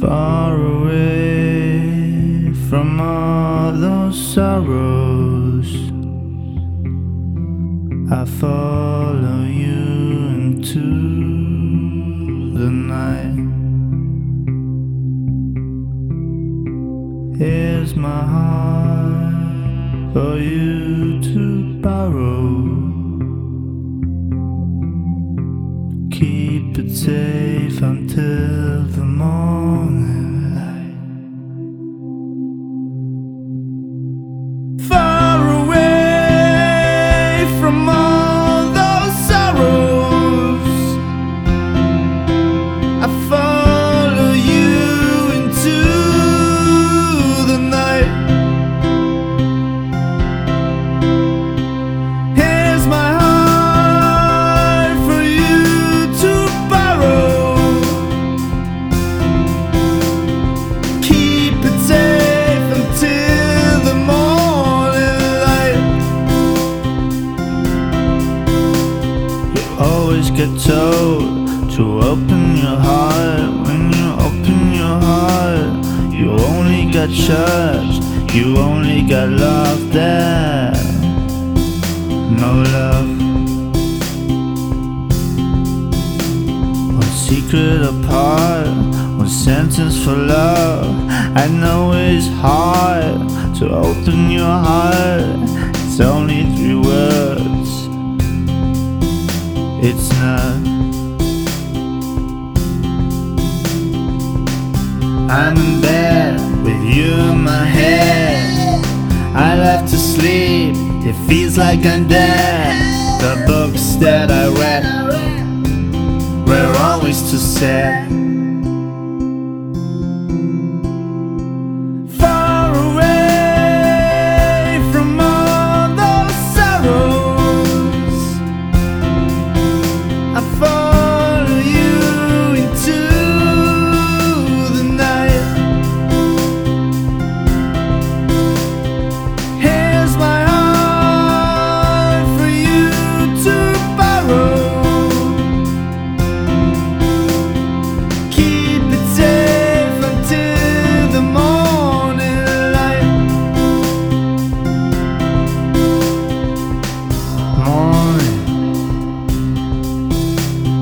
far away from all those sorrows. I follow you into the night. Here's my heart for you to borrow. Keep it safe until the morning light. Far away from to open your heart. When you open your heart, you only got judged. You only got love there. No love. One secret apart, one sentence for love. I know it's hard to open your heart. It's only three words. It's not. I'm in bed with you in my head. I love to sleep, it feels like I'm dead. The books that I read were always too sad.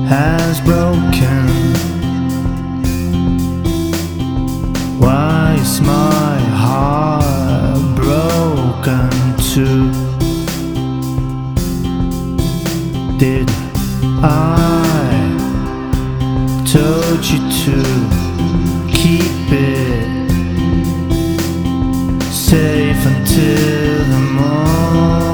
Has broken. Why is my heart broken too? Did I told you to keep it safe until the morning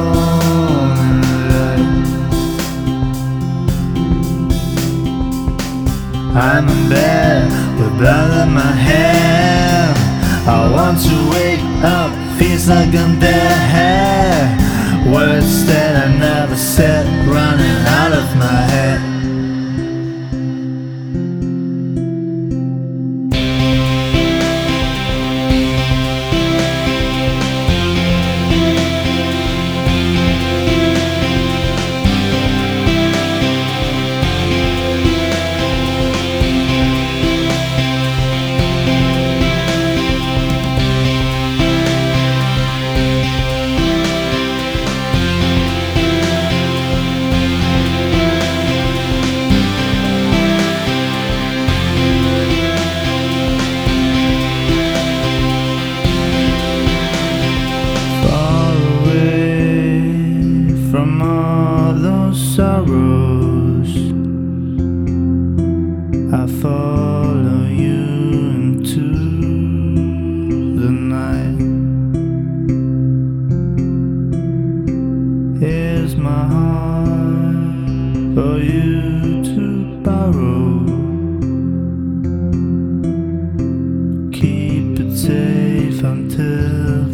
I'm in bed with blood in my hand. I want to wake up, feels like I'm dead. Words that I never said running out of my I follow you into the night. Here's my heart for you to borrow. Keep it safe until